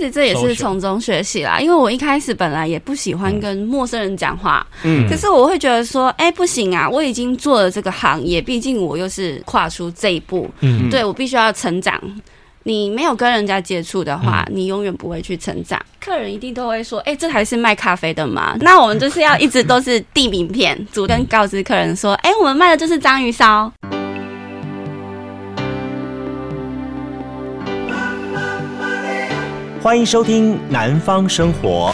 其实这也是从中学习啦，因为我一开始本来也不喜欢跟陌生人讲话，嗯，可是我会觉得说，哎、欸，不行啊，我已经做了这个行业，毕竟我又是跨出这一步，嗯，对我必须要成长。你没有跟人家接触的话，你永远不会去成长。客人一定都会说，哎、欸，这台是卖咖啡的吗？那我们就是要一直都是递名片，主动告知客人说，哎、欸，我们卖的就是章鱼烧。欢迎收听《南方生活》。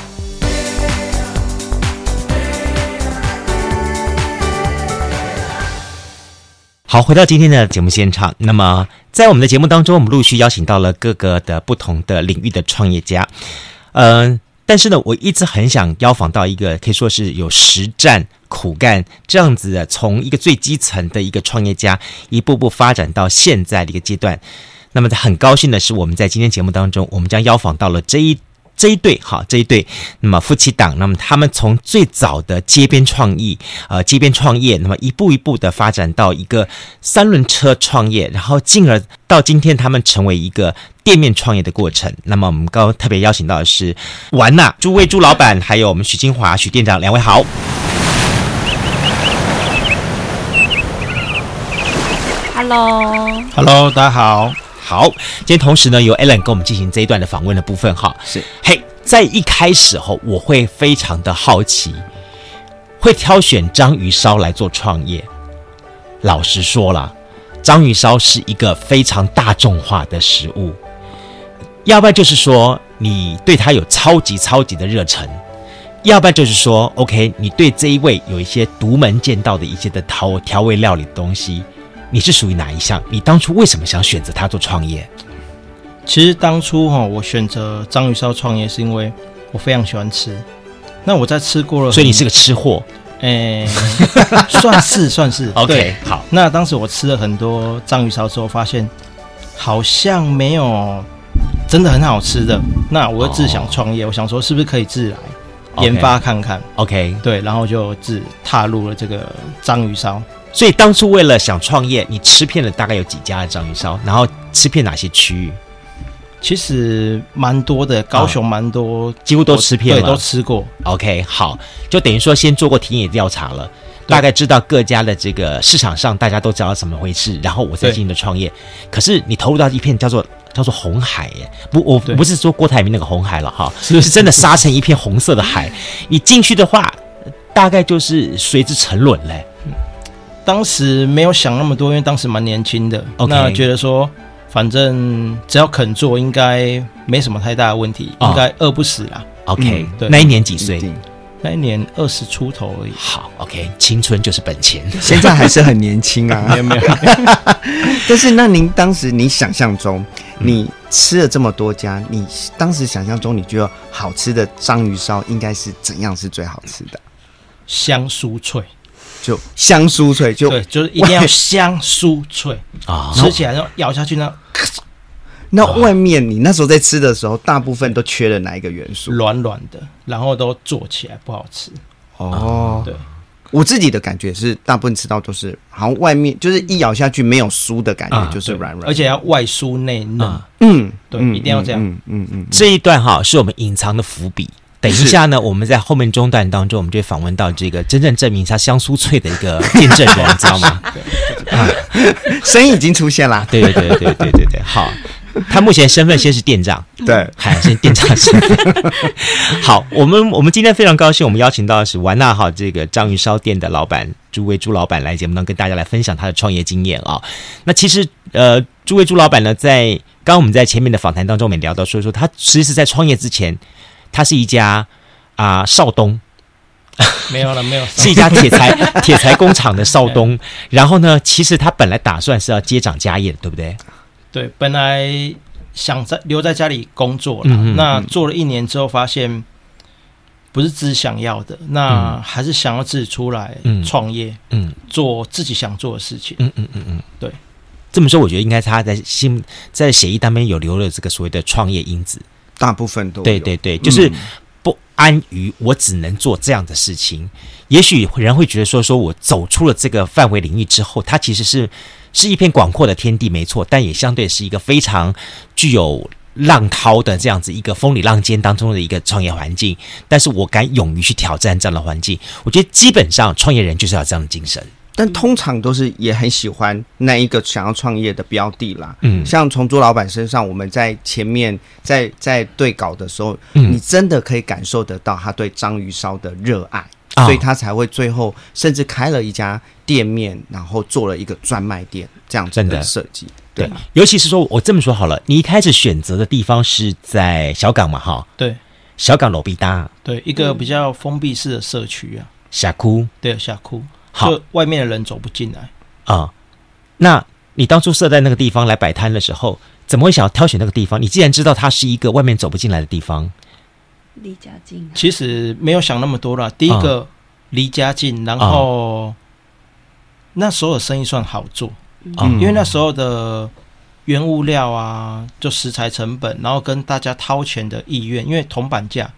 好，回到今天的节目现场。那么，在我们的节目当中，我们陆续邀请到了各个的不同的领域的创业家。嗯、但是呢，我一直很想邀访到一个可以说是有实战苦干这样子的，从一个最基层的一个创业家，一步步发展到现在的一个阶段。那么，很高兴的是，我们在今天节目当中，我们将邀访到了这一这一对，哈，这一对，那么夫妻档，那么他们从最早的街边创意，呃，街边创业，那么一步一步的发展到一个三轮车创业，然后进而到今天，他们成为一个店面创业的过程。那么，我们刚刚特别邀请到的是玩呐，诸位朱老板，还有我们许金华许店长，两位好。Hello，Hello，大家好。好，今天同时呢，由 Alan 跟我们进行这一段的访问的部分哈。是，嘿，在一开始后，我会非常的好奇，会挑选章鱼烧来做创业。老实说了，章鱼烧是一个非常大众化的食物，要不然就是说你对它有超级超级的热忱，要不然就是说，OK，你对这一味有一些独门见到的一些的调调味料理的东西。你是属于哪一项？你当初为什么想选择它做创业？其实当初哈，我选择章鱼烧创业是因为我非常喜欢吃。那我在吃过了，所以你是个吃货？诶，算是算是。OK，好。那当时我吃了很多章鱼烧之后，发现好像没有真的很好吃的。那我就自想创业，我想说是不是可以自来研发看看？OK，对，然后就自踏入了这个章鱼烧。所以当初为了想创业，你吃遍了大概有几家的章鱼烧，然后吃遍哪些区域？其实蛮多的，高雄蛮多，几乎都吃遍了，对，都吃过。OK，好，就等于说先做过田野调查了，大概知道各家的这个市场上大家都知道怎么回事，然后我再进行的创业。可是你投入到一片叫做叫做红海耶，不，我不是说郭台铭那个红海了哈，是是真的杀成一片红色的海，你进去的话，大概就是随之沉沦嘞。当时没有想那么多，因为当时蛮年轻的，Okay. 那觉得说，反正只要肯做，应该没什么太大的问题，哦、应该饿不死啦。OK，、嗯、对，那一年几岁？那一年二十出头而已。好，OK，青春就是本钱，现在还是很年轻啊。没 有没有。但是，那您当时你想象中，你吃了这么多家，你当时想象中，你觉得好吃的章鱼烧应该是怎样是最好吃的？香酥脆。就香酥脆，就对，就是一定要香酥脆啊！吃起来然后咬下去呢，那外面你那时候在吃的时候，大部分都缺了哪一个元素？软软的，然后都做起来不好吃哦。对，我自己的感觉是，大部分吃到都是好像外面就是一咬下去没有酥的感觉，就是软软，而且要外酥内嫩。嗯，对，一定要这样。嗯嗯嗯，这一段哈是我们隐藏的伏笔。等一下呢，我们在后面中段当中，我们就会访问到这个真正证明他香酥脆的一个见证人，你知道吗？啊，声音已经出现了。对对对对对对对，好，他目前身份先是店长，对，还是店长身份。好，我们我们今天非常高兴，我们邀请到的是玩纳哈这个章鱼烧店的老板朱威朱老板来节目当中跟大家来分享他的创业经验啊。那其实呃，朱威朱老板呢，在刚刚我们在前面的访谈当中，我们聊到说说他其实是在创业之前。他是一家啊、呃、少东，没有了，没有，是一家铁材 铁材工厂的少东。然后呢，其实他本来打算是要接掌家业的，对不对？对，本来想在留在家里工作了。嗯嗯，那做了一年之后，发现不是自己想要的，那还是想要自己出来创业，嗯，做自己想做的事情。嗯嗯嗯嗯，对。这么说，我觉得应该他在心在协议当中有留了这个所谓的创业因子。大部分都对对对，就是不安于我只能做这样的事情。嗯、也许人会觉得说，说我走出了这个范围领域之后，它其实是是一片广阔的天地，没错，但也相对是一个非常具有浪涛的这样子一个风里浪尖当中的一个创业环境，但是我敢勇于去挑战这样的环境。我觉得基本上创业人就是要这样的精神。但通常都是也很喜欢那一个想要创业的标的啦。嗯，像从朱老板身上，我们在前面在在对稿的时候，嗯，你真的可以感受得到他对章鱼烧的热爱，哦，所以他才会最后甚至开了一家店面，然后做了一个专卖店这样子的设计。对，尤其是说我这么说好了，你一开始选择的地方是在小港嘛？哈，对，小港罗比达，对，一个比较封闭式的社区啊，峡谷，对，峡谷。好，外面的人走不进来啊。那你当初设在那个地方来摆摊的时候，怎么会想要挑选那个地方？你既然知道它是一个外面走不进来的地方，离家近。其实没有想那么多啦。第一个离家近，然后那时候的生意算好做，因为那时候的原物料啊，就食材成本，然后跟大家掏钱的意愿，因为铜板价，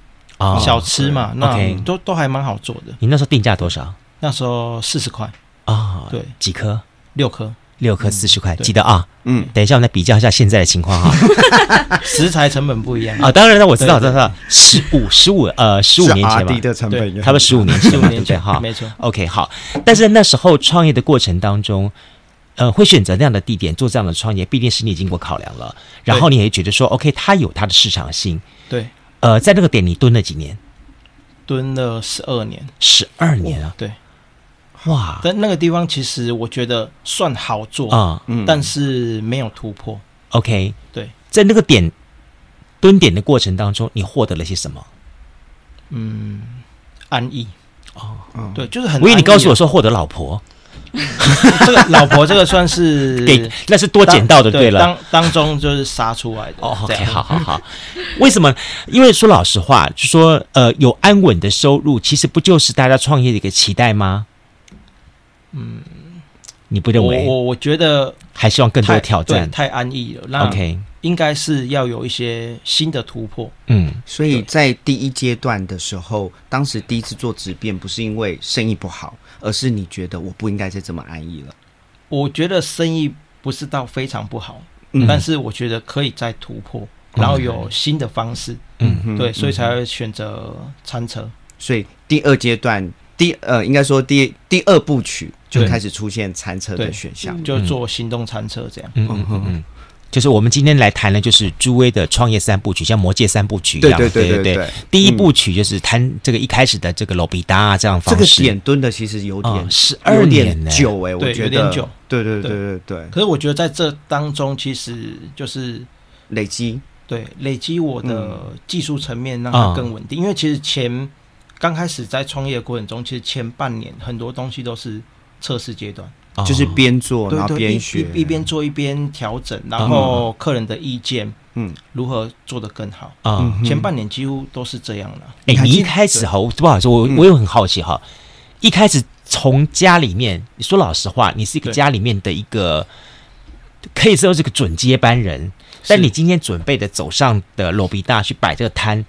小吃嘛，那都都还蛮好做的。你那时候定价多少？那时候四十块。啊，哦、对，几颗？六颗，六颗四十块，记得啊。嗯，等一下我们来比较一下现在的情况哈。食材成本不一样。啊，当然了，我知道，知道，十五十五呃十五年前吧，的成本，差不多十五年前，十五年前哈，没错。OK，好，但是那时候创业的过程当中，呃，会选择那样的地点做这样的创业，必定是你经过考量了，然后你也觉得说，OK，它有它的市场性。对，呃，在那个点你蹲了几年？蹲了十二年，十二年啊，对。哇！但那个地方其实我觉得算好做啊，嗯，但是没有突破。OK，对，在那个点蹲点的过程当中，你获得了些什么？嗯，安逸哦，嗯，对，就是很。我以为你告诉我说获得老婆，这个老婆这个算是 给，那是多捡到的，对了，当当中就是杀出来的。哦，OK，好好好。为什么？因为说老实话，就说呃，有安稳的收入，其实不就是大家创业的一个期待吗？嗯，你不认为？我我我觉得还希望更多挑战，太安逸了。那 OK，应该是要有一些新的突破。嗯，所以在第一阶段的时候，当时第一次做质变，不是因为生意不好，而是你觉得我不应该再这么安逸了。我觉得生意不是到非常不好，嗯，但是我觉得可以再突破，然后有新的方式。嗯，对，所以才会选择餐车。所以第二阶段。第呃，应该说第第二部曲就开始出现餐车的选项，就做行动餐车这样。嗯嗯嗯嗯，就是我们今天来谈的，就是朱威的创业三部曲，像魔戒三部曲一样。对对对对对。第一部曲就是谈这个一开始的这个罗比达这样方式。这个点蹲的其实有点十二年久哎，我觉得有点久。对对对对对。可是我觉得在这当中，其实就是累积，对累积我的技术层面，让它更稳定。因为其实前。刚开始在创业的过程中，其实前半年很多东西都是测试阶段，就是边做然后边学，一边做一边调整，然后客人的意见，嗯，如何做得更好。啊？前半年几乎都是这样的。哎，你一开始哈，不好意思，我我也很好奇哈，一开始从家里面，你说老实话，你是一个家里面的一个，可以说是个准接班人，但你今天准备的走上的罗比大去摆这个摊。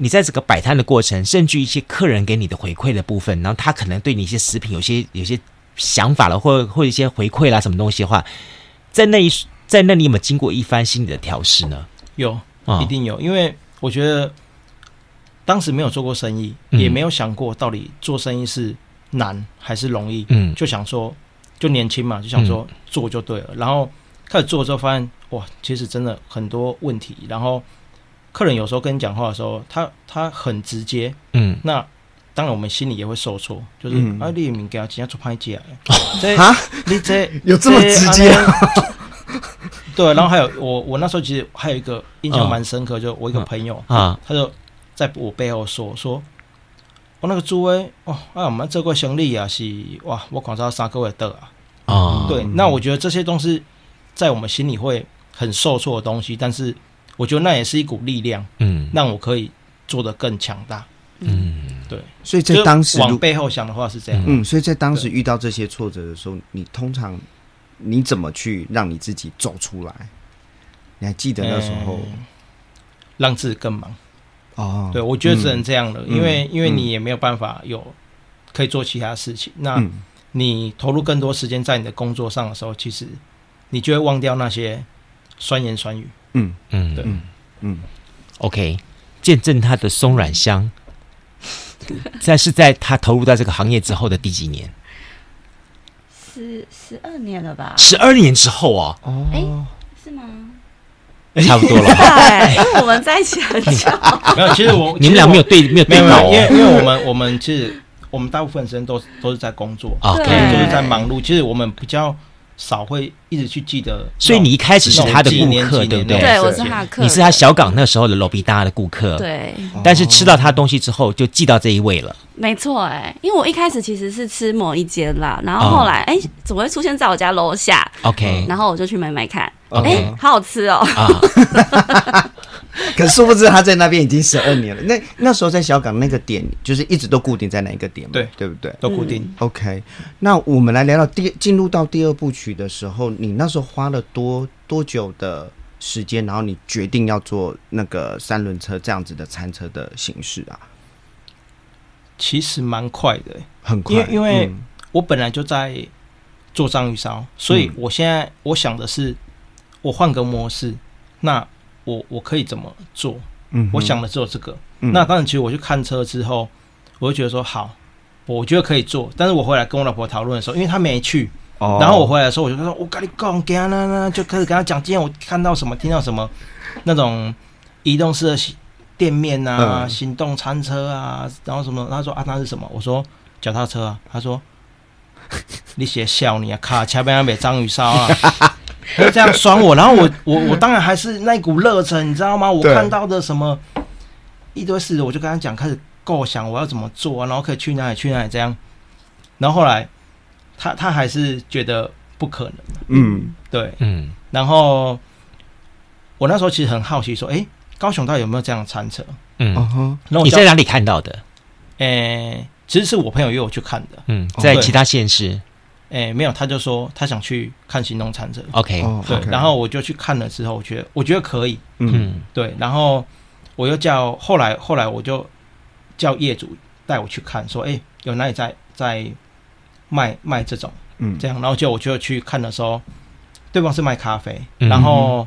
你在这个摆摊的过程，甚至一些客人给你的回馈的部分，然后他可能对你一些食品有些有些想法了，或或一些回馈啦，什么东西的话，在那一在那里有没有经过一番心理的调试呢？有，一定有，因为我觉得当时没有做过生意，嗯、也没有想过到底做生意是难还是容易，嗯，就想说就年轻嘛，就想说做就对了，嗯、然后开始做之后发现哇，其实真的很多问题，然后。客人有时候跟你讲话的时候，他他很直接，嗯，那当然我们心里也会受挫，就是啊，你明给他直接做拍假，啊，你 这 有这么直接？对，然后还有我我那时候其实还有一个印象蛮深刻，就我一个朋友啊，他就在我背后说说，我那个朱威哦，啊，我们这个兄弟啊是哇，我广州三个月得啊，啊，对，那我觉得这些东西在我们心里会很受挫的东西，但是。我觉得那也是一股力量，嗯，让我可以做得更强大，嗯，对。所以在当时往背后想的话是这样，嗯，所以在当时遇到这些挫折的时候，你通常你怎么去让你自己走出来？你还记得那时候，让自己更忙。哦。对，我觉得只能这样了，因为因为你也没有办法有可以做其他事情。那你投入更多时间在你的工作上的时候，其实你就会忘掉那些酸言酸语。嗯嗯，对，嗯，OK，见证他的松软香，在是在他投入到这个行业之后的第几年？十十二年了吧？十二年之后啊？哦，哎，是吗？差不多了，因为我们在一起很久。没有，其实我你们俩没有对没有对到，因为因为我们我们其实我们大部分时间都都是在工作，OK，都是在忙碌。其实我们比较。少会一直去记得，所以你一开始是他的顾客，对不对？对，我是他的客。你是他小港那时候的罗比达的顾客，对。但是吃到他东西之后，就记到这一位了。没错，哎，因为我一开始其实是吃某一间啦，然后后来，哎，怎么会出现在我家楼下？OK，然后我就去买买看，哎，好好吃哦。可殊不知他在那边已经十二年了。那那时候在小港那个点，就是一直都固定在哪一个点？对，对不对？都固定。OK，那我们来聊聊第进入到第二部曲的时候，你那时候花了多多久的时间？然后你决定要做那个三轮车这样子的餐车的形式啊？其实蛮快的，很快。因为因为我本来就在做章鱼烧，所以我现在我想的是，我换个模式，那。我我可以怎么做？嗯，我想的只有这个。嗯、那当然，其实我去看车之后，我就觉得说好，我觉得可以做。但是我回来跟我老婆讨论的时候，因为她没去，哦、然后我回来的时候，我就说：“我跟你讲，给啊，那那就开始跟她讲，今天我看到什么，听到什么，那种移动式的店面啊，嗯、行动餐车啊，然后什么。”她说：“啊，那是什么？”我说：“脚踏车啊。”她说：“ 你写笑你啊，卡前边要买章鱼烧啊。”就这样酸我，然后我 我我当然还是那股热忱，你知道吗？我看到的什么一堆事，我就跟他讲，开始构想我要怎么做啊，然后可以去哪里去哪里这样。然后后来他他还是觉得不可能。嗯，对，嗯。然后我那时候其实很好奇，说，哎，高雄到底有没有这样的餐车？嗯哼。然后你在哪里看到的？诶，其实是我朋友约我去看的。嗯，在其他县市。哎、欸，没有，他就说他想去看行动餐车。OK，对，okay. 然后我就去看了之后，我觉得我觉得可以，嗯，对，然后我又叫后来后来我就叫业主带我去看，说，哎、欸，有哪里在在卖卖这种，嗯，这样，然后就我就去看的时候，对方是卖咖啡，嗯、然后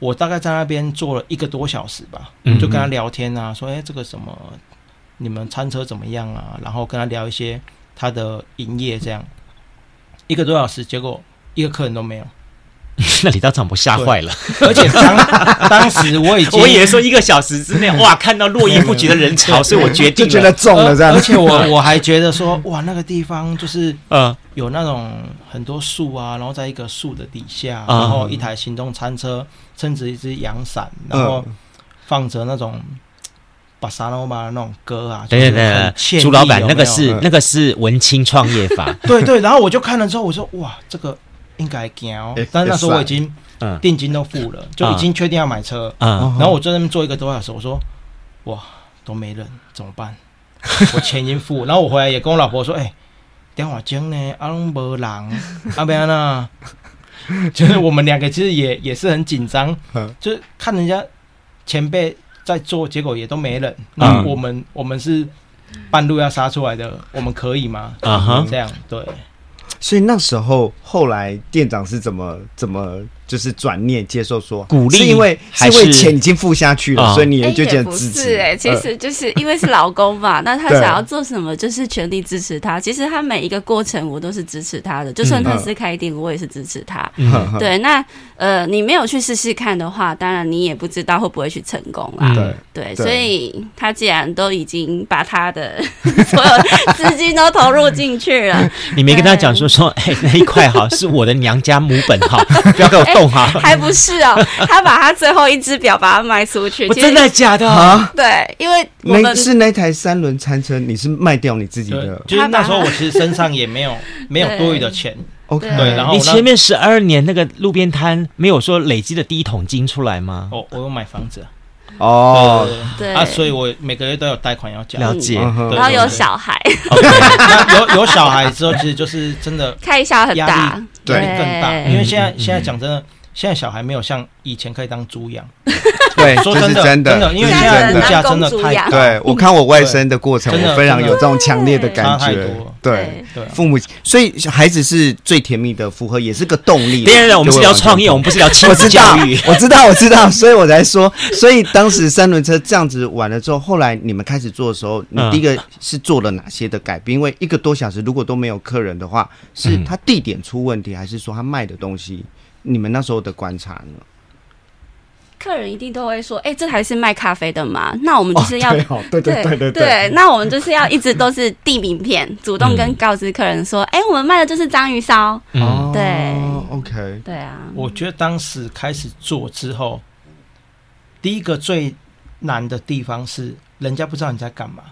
我大概在那边坐了一个多小时吧，嗯、就跟他聊天啊，说，哎、欸，这个什么，你们餐车怎么样啊？然后跟他聊一些他的营业这样。一个多小时，结果一个客人都没有。那李道长不吓坏了？而且当当时我已经，我以为说一个小时之内，哇，看到络绎不绝的人潮，所以我决定就觉得中了这样。而且我我还觉得说，哇，那个地方就是呃，有那种很多树啊，然后在一个树的底下，然后一台行动餐车撑着一只阳伞，然后放着那种。巴萨罗嘛，那种歌啊，对对对，朱老板那个是那个是文青创业法，对对。然后我就看了之后，我说哇，这个应该行哦。但是那时候我已经定金都付了，就已经确定要买车。然后我在那边坐一个多小时，我说哇，都没人怎么办？我钱已经付，然后我回来也跟我老婆说，哎，电话钟呢？阿龙没人，阿边呢？就是我们两个其实也也是很紧张，就是看人家前辈。在做，结果也都没人。那我们、嗯、我们是半路要杀出来的，我们可以吗？啊哈、uh，huh. 这样对。所以那时候后来店长是怎么怎么？就是转念接受说鼓励，是因为是因为钱已经付下去了，所以你也就觉得支持。是哎，其实就是因为是老公嘛，那他想要做什么，就是全力支持他。其实他每一个过程我都是支持他的，就算他是开店，我也是支持他。对，那呃，你没有去试试看的话，当然你也不知道会不会去成功啦。对对，所以他既然都已经把他的 所有资金都投入进去了，你没跟他讲说说，哎，那一块哈是我的娘家母本哈，不要给我。还不是哦，他把他最后一只表把它卖出去，真的假的啊？对，因为我们是那台三轮餐车，你是卖掉你自己的，就是那时候我其实身上也没有 没有多余的钱。OK，对，然后你前面十二年那个路边摊没有说累积的第一桶金出来吗？哦，我有买房子哦，对。啊，所以我每个月都有贷款要交，了解，然后有小孩，有有小孩之后，其实就是真的 开销很大，对，更大，因为现在现在讲真的。现在小孩没有像以前可以当猪养，对，说真的，真的，真的，因为现在物价真的太高。对，我看我外甥的过程，我非常有这种强烈的感觉。对对，父母，所以孩子是最甜蜜的负荷，也是个动力。当然，我们是聊创业，我们不是聊亲子教育。我知道，我知道，所以我才说。所以当时三轮车这样子完了之后，后来你们开始做的时候，你第一个是做了哪些的改变？因为一个多小时如果都没有客人的话，是他地点出问题，还是说他卖的东西？你们那时候的观察呢？客人一定都会说：“哎、欸，这台是卖咖啡的嘛？”那我们就是要、哦、对对对对对，对，那我们就是要一直都是递名片，主动跟告知客人说：“哎、嗯欸，我们卖的就是章鱼烧。嗯”对，OK，对啊。我觉得当时开始做之后，第一个最难的地方是人家不知道你在干嘛。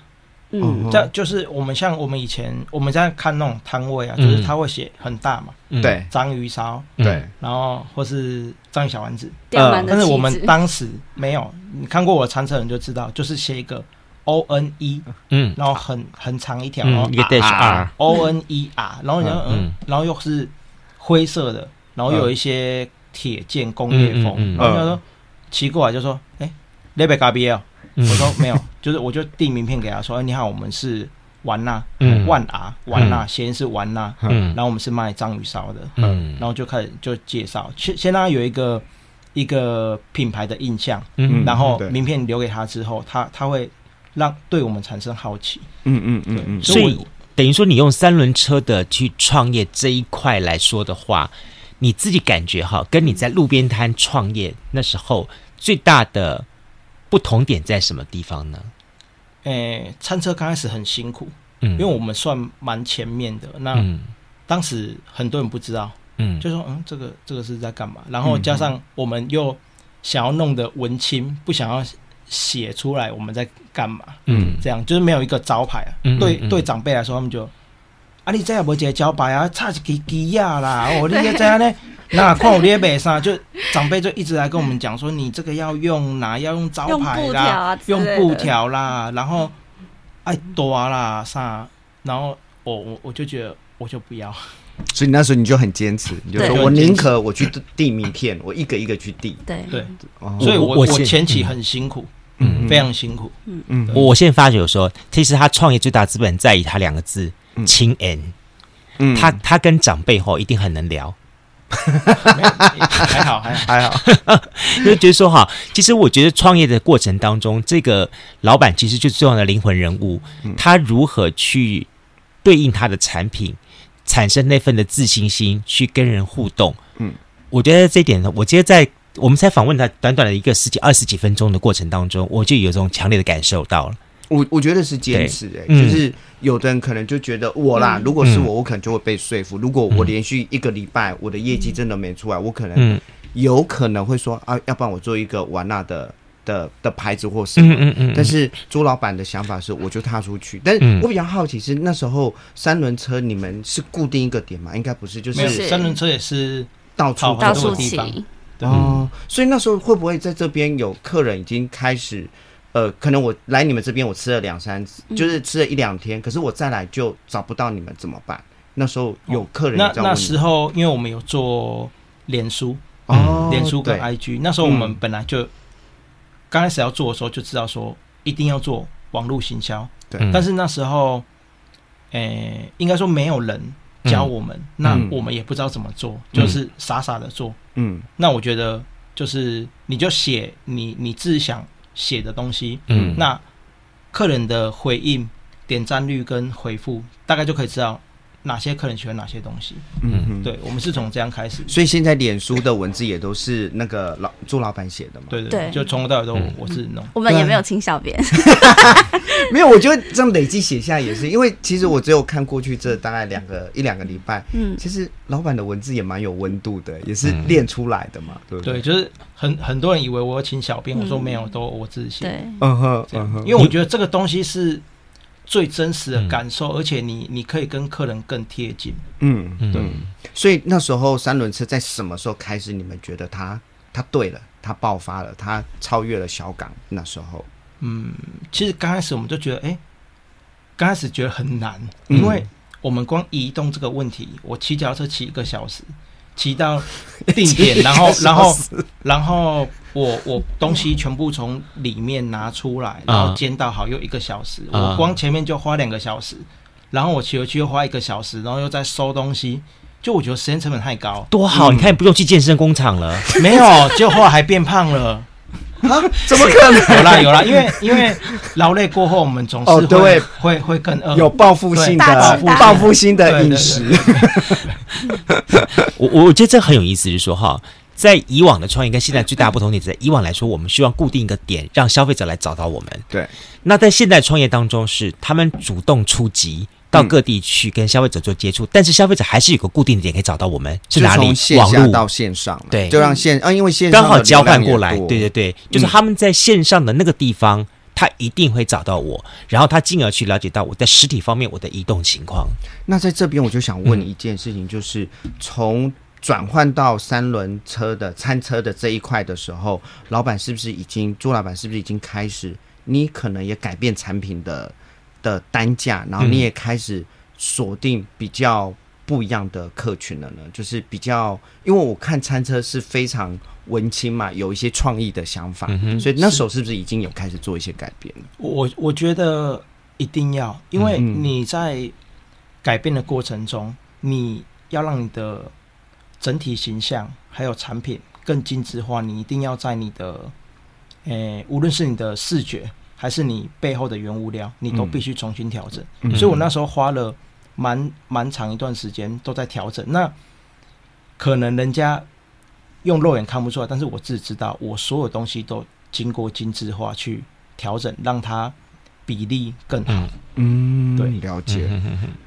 嗯，这就是我们像我们以前我们在看那种摊位啊，就是他会写很大嘛，对，章鱼烧，对，然后或是章鱼小丸子，呃，但是我们当时没有，你看过我的餐车人就知道，就是写一个 O N E，嗯，然后很很长一条，一个 dash R O N E R，然后然后嗯，然后又是灰色的，然后有一些铁件工业风，然后他说骑过来就说，哎，那边咖啡啊。我说没有，就是我就递名片给他说：“哎你好，我们是玩呐，嗯，万啊，玩呐，先是玩呐，嗯，然后我们是卖章鱼烧的，嗯，然后就开始就介绍，先先让他有一个一个品牌的印象，嗯，然后名片留给他之后，他他会让对我们产生好奇，嗯嗯嗯嗯，所以等于说你用三轮车的去创业这一块来说的话，你自己感觉哈，跟你在路边摊创业那时候最大的。不同点在什么地方呢？诶、欸，餐车刚开始很辛苦，嗯，因为我们算蛮前面的，那、嗯、当时很多人不知道，嗯，就说嗯，这个这个是在干嘛？然后加上我们又想要弄得文青，不想要写出来我们在干嘛，嗯，这样就是没有一个招牌啊。嗯、对、嗯、对，长辈来说，他们就啊，你这也没一个招牌啊，差一支机呀啦，哦，你这样呢？那看我列北上，就长辈就一直来跟我们讲说，你这个要用哪？要用招牌啦，用布条、啊、啦，然后爱多啦啥，然后我我我就觉得我就不要，所以那时候你就很坚持，你就说我宁可我去递名片，我一个一个去递。对。对，所以我我前期很辛苦，嗯，非常辛苦，嗯。嗯。我现在发觉有说，其实他创业最大资本在于他两个字，亲恩。嗯，他他跟长辈后一定很能聊。还好，还好，还好，因为觉得说哈，其实我觉得创业的过程当中，这个老板其实就是重要的灵魂人物，他如何去对应他的产品，产生那份的自信心，去跟人互动。嗯，我觉得这一点呢，我觉得在我们才访问他短短的一个十几二十几分钟的过程当中，我就有这种强烈的感受到了。我我觉得是坚持哎、就是有的人可能就觉得我啦，嗯、如果是我，我可能就会被说服。嗯、如果我连续一个礼拜我的业绩真的没出来，嗯、我可能有可能会说啊，要不然我做一个玩娜的的的牌子或什么。嗯嗯嗯、但是朱老板的想法是，我就踏出去。但是我比较好奇是那时候三轮车你们是固定一个点吗？应该不是，就是三轮车也是到处到处骑。哦，所以那时候会不会在这边有客人已经开始？呃，可能我来你们这边，我吃了两三次，嗯、就是吃了一两天，可是我再来就找不到你们怎么办？那时候有客人、哦、那那时候，因为我们有做脸书哦，脸书跟 IG，那时候我们本来就刚、嗯、开始要做的时候就知道说一定要做网络行销，对。但是那时候，诶、欸，应该说没有人教我们，嗯、那我们也不知道怎么做，嗯、就是傻傻的做。嗯，那我觉得就是你就写你你自己想。写的东西，嗯，那客人的回应、点赞率跟回复，大概就可以知道。哪些客人喜欢哪些东西？嗯哼，对，我们是从这样开始。所以现在脸书的文字也都是那个老朱老板写的嘛？对对对，就从头到尾都我是弄。我们也没有请小编，没有。我觉得这样累积写下也是，因为其实我只有看过去这大概两个一两个礼拜，嗯，其实老板的文字也蛮有温度的，也是练出来的嘛，对不对？对，就是很很多人以为我要请小编，我说没有，都我自己写。对，嗯哼，嗯哼，因为我觉得这个东西是。最真实的感受，嗯、而且你你可以跟客人更贴近。嗯，对。所以那时候三轮车在什么时候开始？你们觉得它它对了，它爆发了，它超越了小港。那时候，嗯，其实刚开始我们就觉得，哎、欸，刚开始觉得很难，因为我们光移动这个问题，我骑脚踏车骑一个小时，骑到定点，然后然后然后我我东西全部从里面拿出来，然后煎到好又一个小时，我光前面就花两个小时，然后我骑回去又花一个小时，然后又再收东西。就我觉得时间成本太高，多好！嗯、你看，不用去健身工厂了，没有，结果后来还变胖了啊？怎么可能？有啦有啦，因为因为劳累过后，我们总是会、哦、对会会更饿，有报复性的报复性的饮食。我我觉得这很有意思，就是说哈，在以往的创业跟现在最大不同点，在以往来说，我们希望固定一个点，让消费者来找到我们。对，那在现代创业当中，是他们主动出击。到各地去跟消费者做接触，但是消费者还是有个固定的点可以找到我们，是哪里？线下到线上，对，就让线啊，因为线上刚好交换过来，对对对，就是他们在线上的那个地方，他一定会找到我，然后他进而去了解到我在实体方面我的移动情况。那在这边我就想问一件事情，就是从转换到三轮车的餐车的这一块的时候，老板是不是已经朱老板是不是已经开始？你可能也改变产品的。的单价，然后你也开始锁定比较不一样的客群了呢？就是比较，因为我看餐车是非常文青嘛，有一些创意的想法，嗯、所以那时候是不是已经有开始做一些改变了？我我觉得一定要，因为你在改变的过程中，你要让你的整体形象还有产品更精致化，你一定要在你的，诶，无论是你的视觉。还是你背后的原物料，你都必须重新调整。嗯、所以我那时候花了蛮蛮长一段时间都在调整。那可能人家用肉眼看不出来，但是我自己知道，我所有东西都经过精致化去调整，让它比例更好。嗯，对，了解。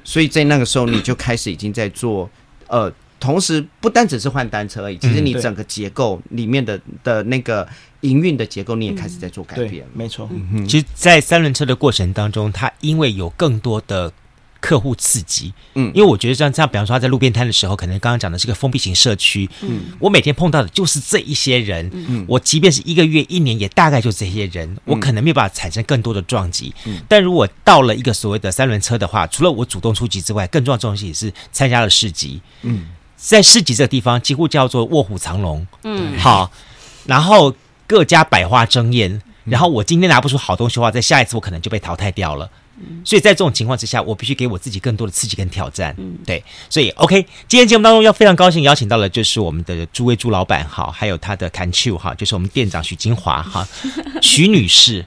所以在那个时候，你就开始已经在做呃。同时，不单只是换单车而已，其实你整个结构里面的、嗯、的那个营运的结构，你也开始在做改变。嗯、没错，嗯、其实，在三轮车的过程当中，它因为有更多的客户刺激，嗯，因为我觉得像这样，比方说他在路边摊的时候，可能刚刚讲的是个封闭型社区，嗯，我每天碰到的就是这一些人，嗯，我即便是一个月、一年，也大概就这些人，我可能没有办法产生更多的撞击。嗯，但如果到了一个所谓的三轮车的话，除了我主动出击之外，更重要的东西也是参加了市集，嗯。在市集这个地方，几乎叫做卧虎藏龙。嗯，好，然后各家百花争艳，然后我今天拿不出好东西的话，在下一次我可能就被淘汰掉了。所以在这种情况之下，我必须给我自己更多的刺激跟挑战。嗯，对，所以 OK，今天节目当中要非常高兴邀请到的就是我们的诸位朱老板哈，还有他的 Can Chu 哈，就是我们店长许金华哈，许女士，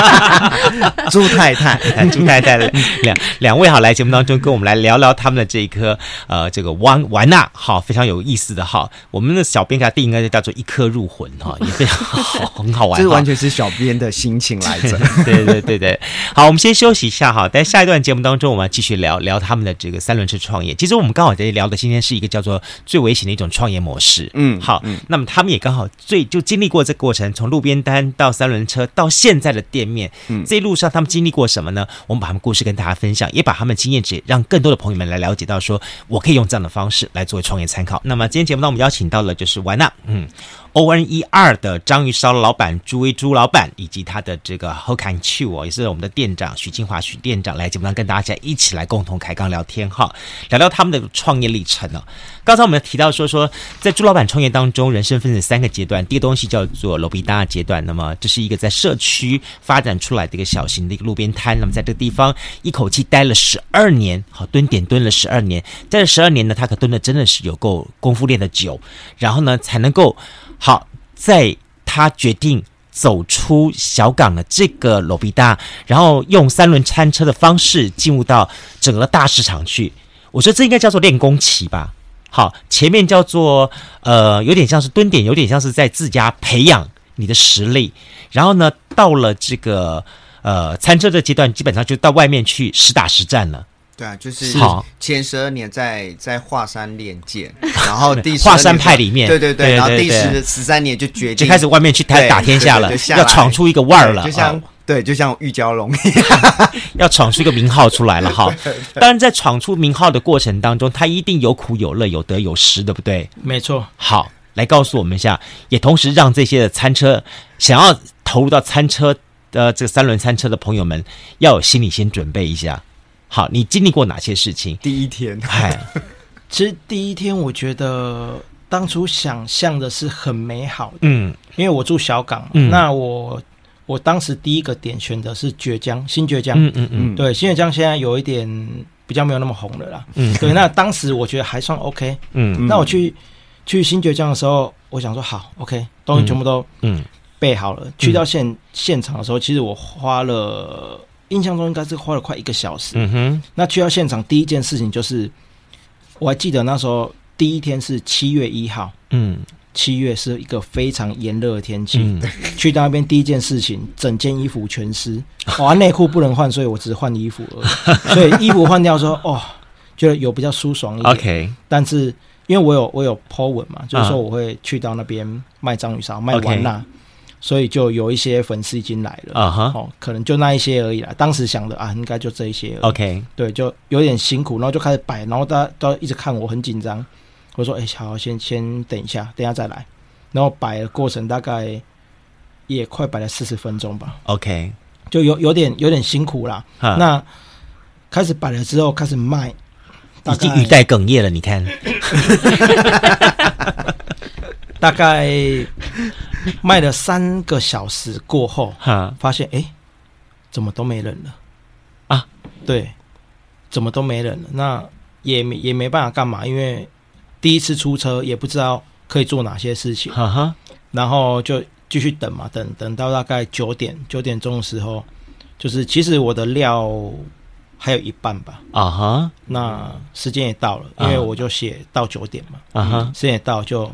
朱太太，朱太太 两两位好来节目当中跟我们来聊聊他们的这一颗呃这个玩玩呐，哈非常有意思的哈，我们的小编给他定应该就叫做一颗入魂哈，也非常好，很好玩，这完全是小编的心情来着，对对对对，好我们。先休息一下哈，在下一段节目当中，我们要继续聊聊他们的这个三轮车创业。其实我们刚好在聊的今天是一个叫做最危险的一种创业模式。嗯，好，嗯、那么他们也刚好最就经历过这个过程，从路边摊到三轮车到现在的店面，嗯，这一路上他们经历过什么呢？我们把他们故事跟大家分享，也把他们经验值让更多的朋友们来了解到，说我可以用这样的方式来作为创业参考。那么今天节目呢，我们邀请到了就是玩娜，嗯。O N E R 的章鱼烧老板朱威朱老板，以及他的这个 h o k a n Chu 哦，也是我们的店长许金华许店长来节目上跟大家一起来共同开杠聊天哈，聊聊他们的创业历程哦。刚才我们提到说说，在朱老板创业当中，人生分成三个阶段，第一个东西叫做路边摊阶段，那么这是一个在社区发展出来的一个小型的一个路边摊，那么在这个地方一口气待了十二年，好蹲点蹲了十二年，在这十二年呢，他可蹲的真的是有够功夫练的久，然后呢才能够。好，在他决定走出小港的这个路边摊，然后用三轮餐车的方式进入到整个大市场去。我觉得这应该叫做练功期吧。好，前面叫做呃，有点像是蹲点，有点像是在自家培养你的实力。然后呢，到了这个呃餐车的阶段，基本上就到外面去实打实战了。对啊，就是前十二年在在华山练剑，然后第十华山派里面，对对对，然后第十十三年就决定就开始外面去打打天下了，要闯出一个腕儿了，就像对，就像玉娇龙一样，要闯出一个名号出来了哈。当然，在闯出名号的过程当中，他一定有苦有乐，有得有失，对不对？没错。好，来告诉我们一下，也同时让这些的餐车想要投入到餐车的这个三轮餐车的朋友们，要有心理先准备一下。好，你经历过哪些事情？第一天，哎，其实第一天我觉得当初想象的是很美好的，嗯，因为我住小港，嗯，那我我当时第一个点选的是倔江，新倔江，嗯嗯嗯，对，新倔江现在有一点比较没有那么红了啦，嗯，对，那当时我觉得还算 OK，嗯，那我去去新倔江的时候，我想说好 OK，东西全部都嗯。备好了，嗯、去到现、嗯、现场的时候，其实我花了。印象中应该是花了快一个小时。嗯哼，那去到现场第一件事情就是，我还记得那时候第一天是七月一号。嗯，七月是一个非常炎热的天气。嗯，去到那边第一件事情，整件衣服全湿。哇，内裤不能换，所以我只是换衣服而已。所以衣服换掉说，哦，觉得有比较舒爽一点。OK，但是因为我有我有 po 文嘛，就是说我会去到那边卖章鱼烧，卖完啦。所以就有一些粉丝已经来了啊哈，哦，可能就那一些而已啦。当时想的啊，应该就这一些。OK，对，就有点辛苦，然后就开始摆，然后大家都一直看我，很紧张。我说：“哎，好，先先等一下，等一下再来。”然后摆的过程大概也快摆了四十分钟吧。OK，就有有点有点辛苦啦。那开始摆了之后，开始卖，已经语带哽咽了。你看，大概。卖了三个小时过后，哈，发现哎，怎么都没人了啊？对，怎么都没人了？那也没也没办法干嘛，因为第一次出车也不知道可以做哪些事情，哈哈。然后就继续等嘛，等等到大概九点九点钟的时候，就是其实我的料还有一半吧，啊哈。那时间也到了，因为我就写到九点嘛，啊哈。时间也到，就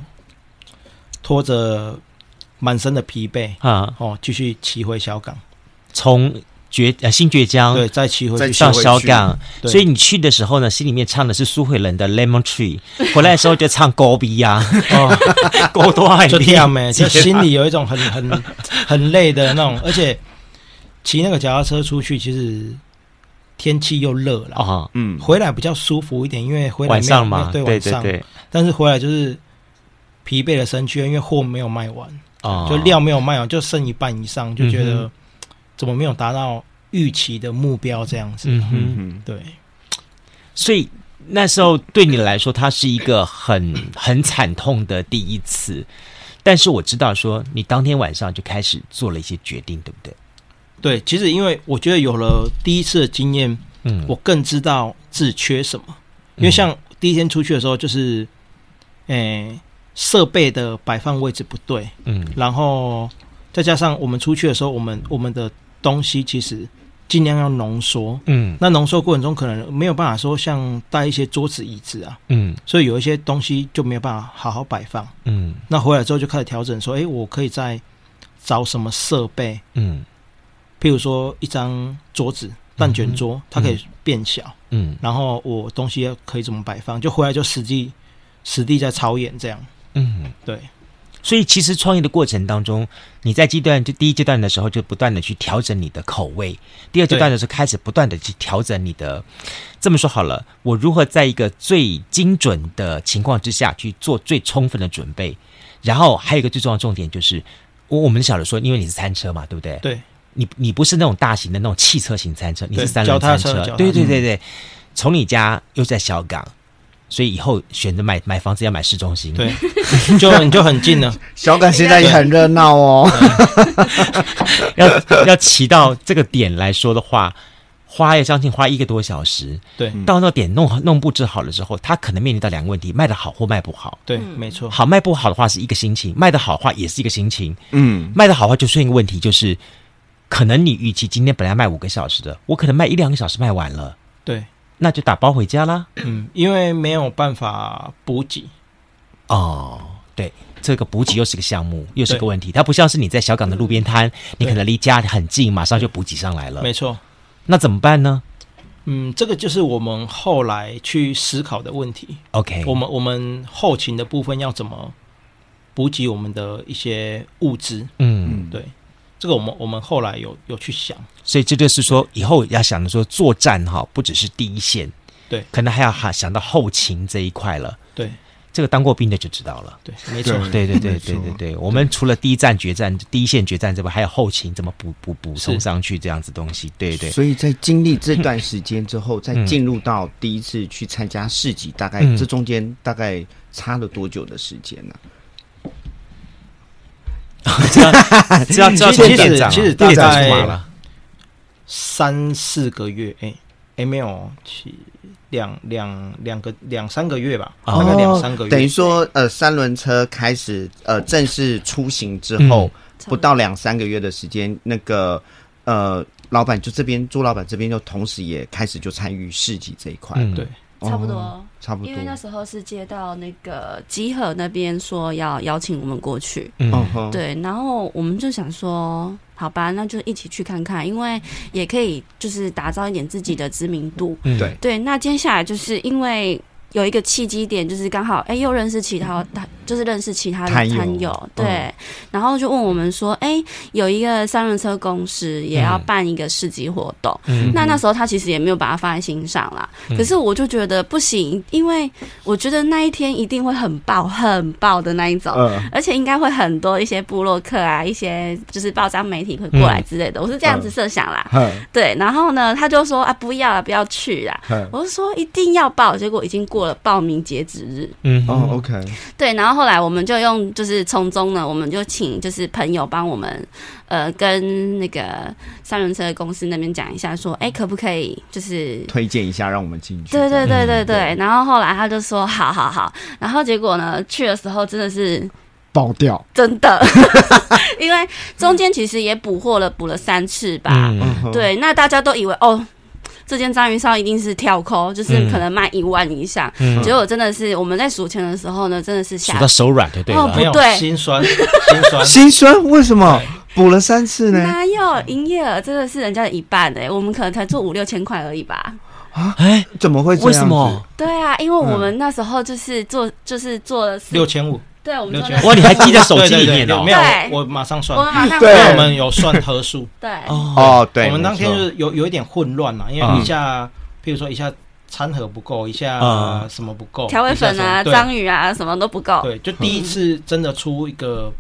拖着。满身的疲惫啊！哦，继续骑回小港，从绝呃新绝江对，再骑回去到小港。所以你去的时候呢，心里面唱的是苏慧伦的《Lemon Tree》，回来的时候就唱高比呀，哦，高多爱就这样没，就心里有一种很很很累的那种，而且骑那个脚踏车出去，其实天气又热了。啊，嗯，回来比较舒服一点，因为回来晚上嘛，对晚上，但是回来就是疲惫的身躯，因为货没有卖完。哦，就料没有卖完，就剩一半以上，就觉得怎么没有达到预期的目标这样子。嗯哼，对。所以那时候对你来说，它是一个很很惨痛的第一次。但是我知道，说你当天晚上就开始做了一些决定，对不对？对，其实因为我觉得有了第一次的经验，嗯，我更知道自己缺什么。因为像第一天出去的时候，就是，诶。设备的摆放位置不对，嗯，然后再加上我们出去的时候，我们我们的东西其实尽量要浓缩，嗯，那浓缩过程中可能没有办法说像带一些桌子椅子啊，嗯，所以有一些东西就没有办法好好摆放，嗯，那回来之后就开始调整，说，哎，我可以再找什么设备，嗯，譬如说一张桌子蛋卷桌，它可以变小，嗯，然后我东西可以怎么摆放，就回来就实际实地在操演这样。嗯，对，所以其实创业的过程当中，你在阶段就第一阶段的时候，就不断的去调整你的口味；第二阶段的时候，开始不断的去调整你的。这么说好了，我如何在一个最精准的情况之下去做最充分的准备？然后还有一个最重要的重点就是，我我们晓得说，因为你是餐车嘛，对不对？对，你你不是那种大型的那种汽车型餐车，你是三轮餐车，对对对对。从你家又在小港。所以以后选择买买房子要买市中心，对，就你就很近了。小港现在也很热闹哦。要要骑到这个点来说的话，花要将近花一个多小时。对，到那点弄弄布置好了之后，他可能面临到两个问题：卖得好或卖不好。对，没错。好卖不好的话是一个心情，卖得好的话也是一个心情。嗯，卖得好的话就出现一个问题，就是可能你预期今天本来卖五个小时的，我可能卖一两个小时卖完了。对。那就打包回家啦。嗯，因为没有办法补给。哦，对，这个补给又是个项目，又是个问题。它不像是你在小港的路边摊，你可能离家很近，马上就补给上来了。没错。那怎么办呢？嗯，这个就是我们后来去思考的问题。OK，我们我们后勤的部分要怎么补给我们的一些物资？嗯，对。这个我们我们后来有有去想，所以这就是说以后要想的说作战哈，不只是第一线，对，可能还要哈想到后勤这一块了。对，这个当过兵的就知道了。对，没错，对对对对对对。我们除了第一战决战、第一线决战之外，还有后勤怎么补补补充上去这样子东西。对对。所以在经历这段时间之后，再进入到第一次去参加市集，大概这中间大概差了多久的时间呢？这样这样这样，其实其实大概三四个月，哎哎没有，其两两两个两三个月吧，大概两三个月。等于说，呃，三轮车开始呃正式出行之后，不到两三个月的时间，那个呃老板就这边朱老板这边就同时也开始就参与市集这一块，对。差不多，差不多。因为那时候是接到那个集合那边说要邀请我们过去，嗯，对，然后我们就想说，好吧，那就一起去看看，因为也可以就是打造一点自己的知名度，嗯，对，对。那接下来就是因为有一个契机点，就是刚好哎又认识其他他。就是认识其他的餐友，对，嗯、然后就问我们说，哎、欸，有一个三轮车公司也要办一个市集活动，嗯、那那时候他其实也没有把它放在心上啦。嗯、可是我就觉得不行，因为我觉得那一天一定会很爆，很爆的那一种，嗯、而且应该会很多一些部落客啊，一些就是报章媒体会过来之类的，嗯、我是这样子设想啦。嗯、对，然后呢，他就说啊，不要了，不要去啦。嗯、我就说一定要报，结果已经过了报名截止日。嗯，哦，OK，对，然后。后来我们就用，就是从中呢，我们就请就是朋友帮我们，呃，跟那个三轮车公司那边讲一下，说，哎，可不可以就是推荐一下，让我们进去。对对对对对。然后后来他就说，好好好。然后结果呢，去的时候真的是爆掉，真的，因为中间其实也补货了，补了三次吧。嗯、对，那大家都以为哦。这间章鱼烧一定是跳扣，就是可能卖一万以上。结果真的是我们在数钱的时候呢，真的是吓到手软，对对？哦，不对，心酸，心酸，心酸。为什么补了三次呢？哪有营业额真的是人家的一半哎，我们可能才做五六千块而已吧？啊？哎，怎么会？为什么？对啊，因为我们那时候就是做，就是做了六千五。对，我们哇，你还记在手机里面哦？没有，我马上算。我们马上对，我们有算合数。对，哦，对，我们当天就是有有一点混乱嘛，因为一下，譬如说一下餐盒不够，一下什么不够，调味粉啊、章鱼啊，什么都不够。对，就第一次真的出一个。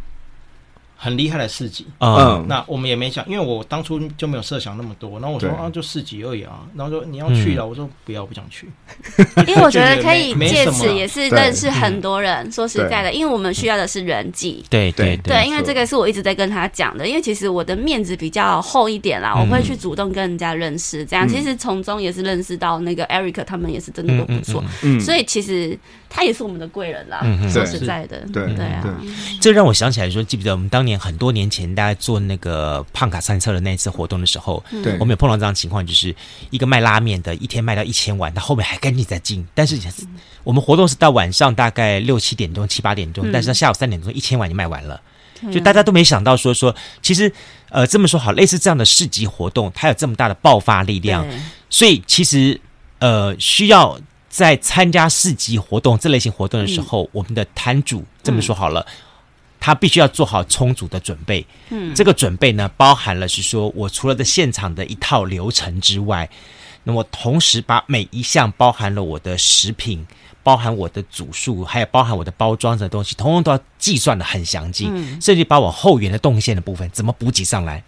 很厉害的四级，嗯，那我们也没想，因为我当初就没有设想那么多。然后我说啊，就四级而已啊。然后说你要去了，我说不要，不想去。因为我觉得可以借此也是认识很多人。说实在的，因为我们需要的是人际。对对对，因为这个是我一直在跟他讲的。因为其实我的面子比较厚一点啦，我会去主动跟人家认识。这样其实从中也是认识到那个 Eric 他们也是真的都不错。嗯，所以其实他也是我们的贵人啦。说实在的，对对啊。这让我想起来说，记不记得我们当年。很多年前，大家做那个胖卡餐车的那一次活动的时候，对我们有碰到这样的情况，就是一个卖拉面的，一天卖到一千碗，他后面还跟你在进。但是我们活动是到晚上大概六七点钟、七八点钟，但是到下午三点钟，一千碗就卖完了。就大家都没想到说说，其实呃这么说好，类似这样的市集活动，它有这么大的爆发力量，所以其实呃需要在参加市集活动这类型活动的时候，我们的摊主这么说好了。他必须要做好充足的准备，嗯，这个准备呢，包含了是说，我除了在现场的一套流程之外，那么同时把每一项包含了我的食品，包含我的组数，还有包含我的包装的东西，通通都要计算的很详尽，嗯，甚至把我后援的动线的部分怎么补给上来，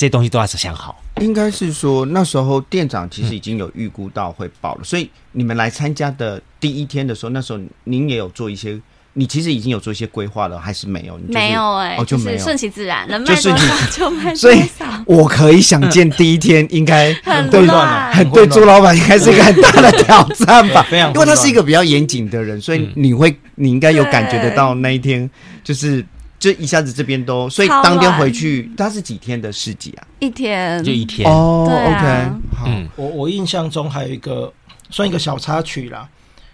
这些东西都要是想好。应该是说那时候店长其实已经有预估到会爆了，嗯，所以你们来参加的第一天的时候，那时候您也有做一些。你其实已经有做一些规划了，还是没有？没有哎，哦，就没有，顺其自然，能卖多少就卖多 少。所以我可以想见，第一天应该很乱，很对朱老板应该是一个很大的挑战吧？因为他是一个比较严谨的人，所以你会，你应该有感觉得到那一天就是就一下子这边都，所以当天回去，他是几天的市集啊？一天，就一天。哦。OK，好，我我印象中还有一个算一个小插曲啦，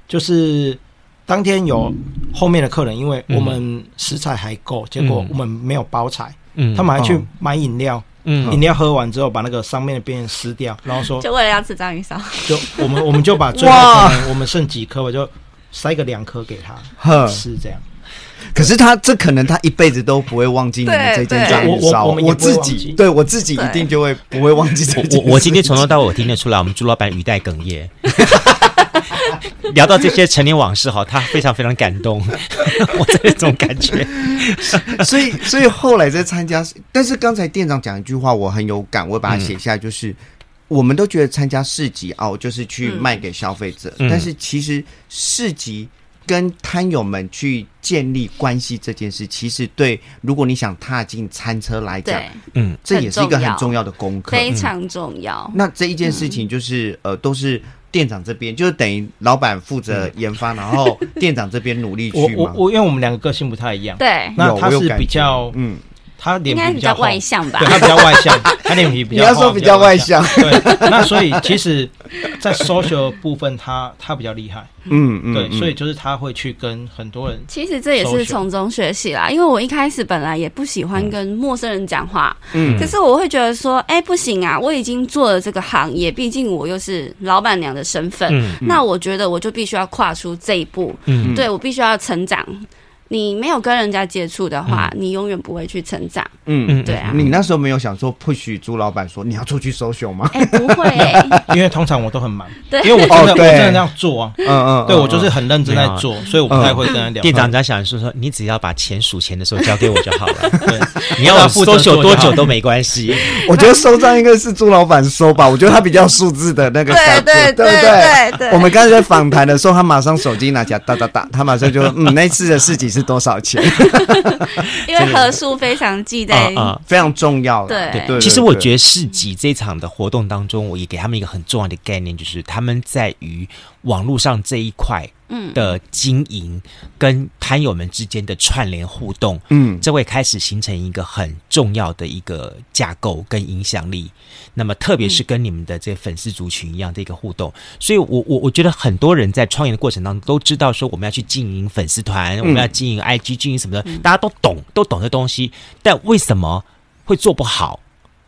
就是。当天有后面的客人，因为我们食材还够，结果我们没有包材，他们还去买饮料，饮料喝完之后把那个上面的边缘撕掉，然后说就为了要吃章鱼烧，就我们我们就把最后可能我们剩几颗，我就塞个两颗给他吃这样。可是他这可能他一辈子都不会忘记你们这件章鱼烧，我自己对我自己一定就会不会忘记这件事。我我今天从头到尾我听得出来，我们朱老板语带哽咽。聊到这些陈年往事哈，他非常非常感动，我这种感觉。所以，所以后来在参加，但是刚才店长讲一句话，我很有感，我把它写下来，就是、嗯、我们都觉得参加市集哦，就是去卖给消费者，嗯、但是其实市集。跟摊友们去建立关系这件事，其实对如果你想踏进餐车来讲，嗯，这也是一个很重要。的功课，非常重要。嗯、那这一件事情就是，嗯、呃，都是店长这边，就是等于老板负责研发，嗯、然后店长这边努力去。我我我，因为我们两个个性不太一样，对，那他是比较嗯。他脸皮比较外向吧？对，他比较外向，他脸皮比较。你要说比较外向，对。那所以其实，在 social 部分，他他比较厉害。嗯嗯，对，所以就是他会去跟很多人。其实这也是从中学习啦，因为我一开始本来也不喜欢跟陌生人讲话，嗯，可是我会觉得说，哎，不行啊，我已经做了这个行业，毕竟我又是老板娘的身份，那我觉得我就必须要跨出这一步，嗯，对我必须要成长。你没有跟人家接触的话，嗯、你永远不会去成长。嗯嗯，对啊。你那时候没有想说 push 朱老板说你要出去 social 吗？哎、欸，不会、欸，因为通常我都很忙。对，因为我真的、哦、我真的这样做啊。嗯嗯，对我就是很认真在做，嗯、所以我不太会跟他聊。店长在想说说，你只要把钱数钱的时候交给我就好了。对，你要我 social 多久都没关系。我觉得收账应该是朱老板收吧，我觉得他比较数字的那个感觉，对对对对，对，对，对。我们刚才在访谈的时候，他马上手机拿起来哒哒哒，他马上就说嗯，那次的市集是多少钱？因为合数非常记在，非常重要。对，对，其实我觉得市集这场的活动当中，我也给他们一个很重要的概念，就是他们在于网络上这一块。嗯。的经营跟摊友们之间的串联互动，嗯，这会开始形成一个很重要的一个架构跟影响力。那么，特别是跟你们的这个粉丝族群一样的一个互动，所以我我我觉得很多人在创业的过程当中都知道说，我们要去经营粉丝团，我们要经营 IG，经营什么的，大家都懂，都懂这东西，但为什么会做不好？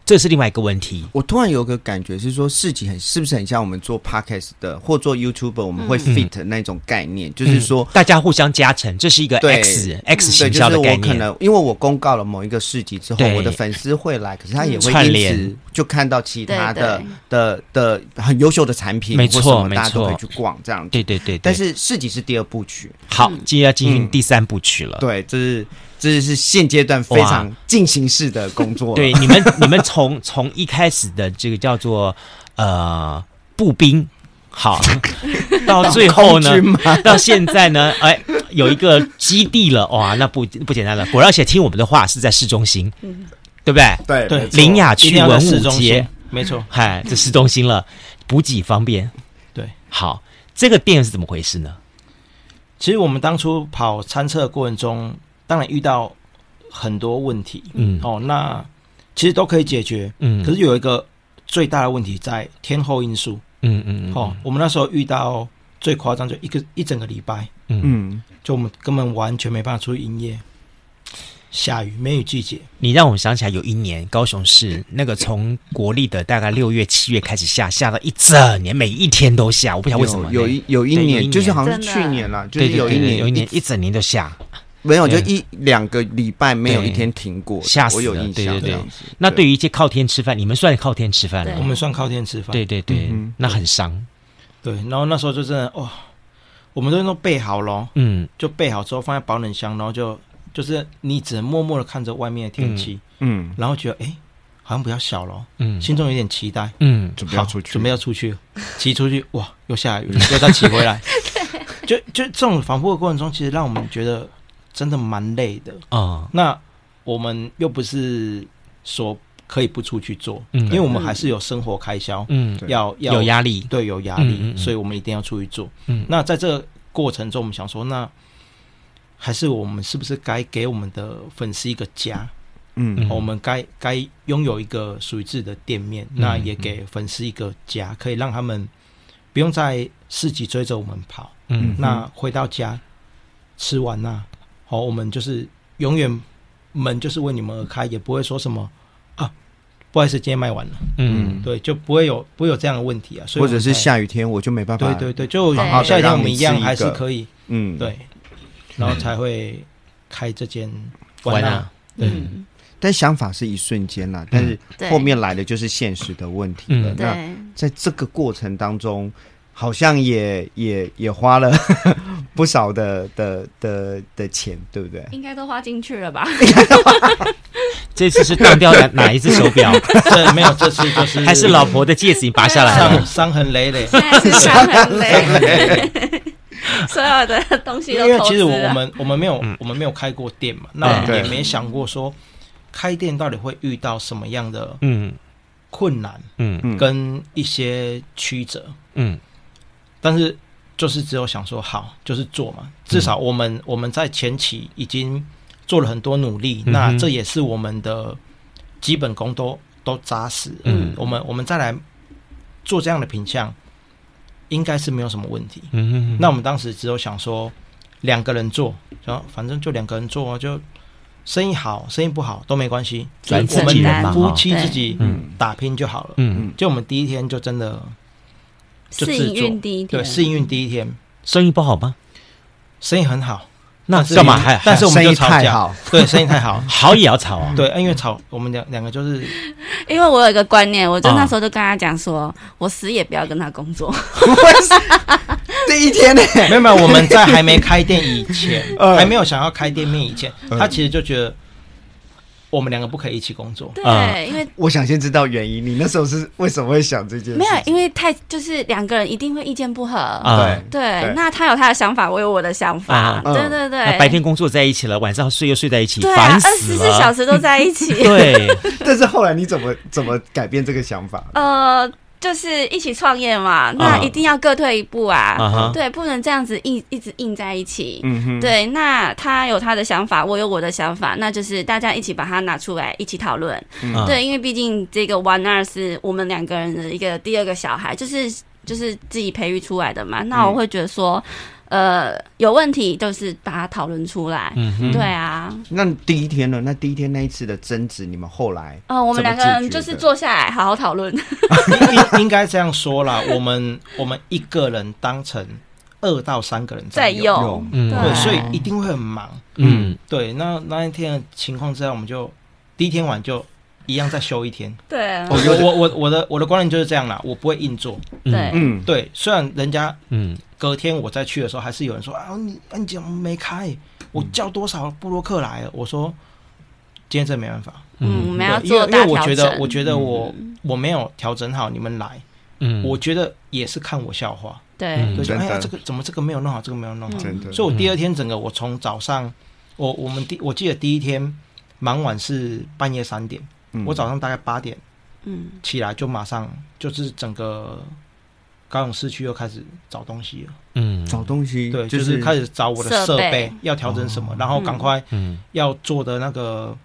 这是另外一个问题。我突然有个感觉是说，市集很是不是很像我们做 podcast 的或做 YouTuber，我们会 fit 那种概念，嗯、就是说、嗯、大家互相加成，这是一个 X 对 X 形象的概念。就是、我可能因为我公告了某一个市集之后，对。我的粉丝会来，可是他也会因此就看到其他的对对。的的，的很优秀的产品，没错，大家都可以去逛这样子。对对对，对，但是市集是第二部曲，好，接下来要进行第三部曲了。嗯、对，这是。这是现阶段非常进行式的工作。对，你们你们从 从一开始的这个叫做呃步兵，好，到最后呢，到现在呢，哎，有一个基地了，哇，那不不简单了。果然，而且听我们的话是在市中心，嗯、对不对？对对，林雅区文武街，没错，嗨，这市中心了，补给方便。对，好，这个店是怎么回事呢？其实我们当初跑餐车的过程中。当然遇到很多问题，嗯，哦，那其实都可以解决，嗯，可是有一个最大的问题在天候因素，嗯嗯，哦，我们那时候遇到最夸张就一个一整个礼拜，嗯，就我们根本完全没办法出去营业，下雨梅雨季节，你让我想起来有一年高雄市那个从国历的大概六月七月开始下，下到一整年，每一天都下，我不晓得为什么，有一有一年就是好像是去年了，就是有一年有一年一整年都下。没有，就一两个礼拜没有一天停过，吓死了。对对对，那对。于一些靠天吃饭，你们算靠天吃饭了？我们算靠天吃饭。对对对，那很伤。对，然后那时候就真的哇，我们都备好了，嗯，就备好之后放在保冷箱，然后就就是你只能默默的看着外面的天气，嗯，然后觉得哎，好像比较小了，嗯，心中有点期待，嗯，准备要出去，准备要出去，骑出去，哇，又下雨，又再骑回来，就就这种反复的过程中，其实让我们觉得。真的蛮累的啊！嗯、那我们又不是说可以不出去做，嗯，因为我们还是有生活开销，嗯，要要有压力，对，有压力，嗯嗯嗯，所以我们一定要出去做。嗯，那在这个过程中，我们想说，那还是我们是不是该给我们的粉丝一个家？嗯，我们该该拥有一个属于自己的店面，嗯、那也给粉丝一个家，可以让他们不用在市集追着我们跑。嗯，那回到家吃完呐。好，我们就是永远门就是为你们而开，也不会说什么啊，不好意思，今天卖完了。嗯，对，就不会有不会有这样的问题啊。所以或者是下雨天，我就没办法。对对对，就下雨天我们一样还是可以。嗯，对，然后才会开这间完了。嗯，但想法是一瞬间啦，但是后面来的就是现实的问题了。那在这个过程当中。好像也也也花了 不少的的的的钱，对不对？应该都花进去了吧？这次是断掉哪哪一只手表？这没有，这次就是还是老婆的戒指你拔下来了，伤痕累累。现在是伤痕累累，所有的东西都因为其实我我们我们没有我们没有开过店嘛，那我们也没想过说开店到底会遇到什么样的嗯。困难嗯。跟一些曲折。嗯。但是，就是只有想说好，就是做嘛。至少我们、嗯、我们在前期已经做了很多努力，嗯、那这也是我们的基本功都都扎实。嗯，我们我们再来做这样的品相，应该是没有什么问题。嗯哼哼，那我们当时只有想说，两个人做，然后反正就两个人做，就生意好，生意不好都没关系，就我们夫妻自己打拼就好了。嗯嗯，就我们第一天就真的。试营运第一天，对，试营运第一天，生意不好吗？生意很好，那干嘛还？但是我们就吵架，对，生意太好，好也要吵啊。对，因为吵，我们两两个就是，因为我有一个观念，我就那时候就跟他讲说，我死也不要跟他工作。第一天呢？没有没有，我们在还没开店以前，还没有想要开店面以前，他其实就觉得。我们两个不可以一起工作。对，因为我想先知道原因。你那时候是为什么会想这件事？没有，因为太就是两个人一定会意见不合。对对，那他有他的想法，我有我的想法。对对对，白天工作在一起了，晚上睡又睡在一起，对，二十四小时都在一起。对，但是后来你怎么怎么改变这个想法？呃。就是一起创业嘛，那一定要各退一步啊，uh huh. 对，不能这样子硬一直硬在一起。Uh huh. 对，那他有他的想法，我有我的想法，那就是大家一起把它拿出来一起讨论。Uh huh. 对，因为毕竟这个 One 二是我们两个人的一个第二个小孩，就是就是自己培育出来的嘛。那我会觉得说。呃，有问题就是把它讨论出来。嗯哼，对啊。那第一天呢？那第一天那一次的争执，你们后来？哦，我们两个人就是坐下来好好讨论。应 应该这样说啦，我们我们一个人当成二到三个人在用，嗯，对，所以一定会很忙。嗯，对。那那一天的情况之下，我们就第一天晚就一样再休一天。对，我我我我的我的观念就是这样啦，我不会硬做。对，嗯，对。虽然人家嗯。隔天我再去的时候，还是有人说啊，你你怎么没开？我叫多少布洛克来了？我说今天真没办法。嗯，没有做大调整。因为我觉得，我觉得我我没有调整好，你们来，嗯，我觉得也是看我笑话。对，就哎呀，这个怎么这个没有弄好，这个没有弄好。真的。所以我第二天整个我从早上，我我们第我记得第一天忙完是半夜三点，我早上大概八点，嗯，起来就马上就是整个。高雄市区又开始找东西了，嗯，找东西，对，就是开始找我的设备。要调整什么，然后赶快，嗯，要做的那个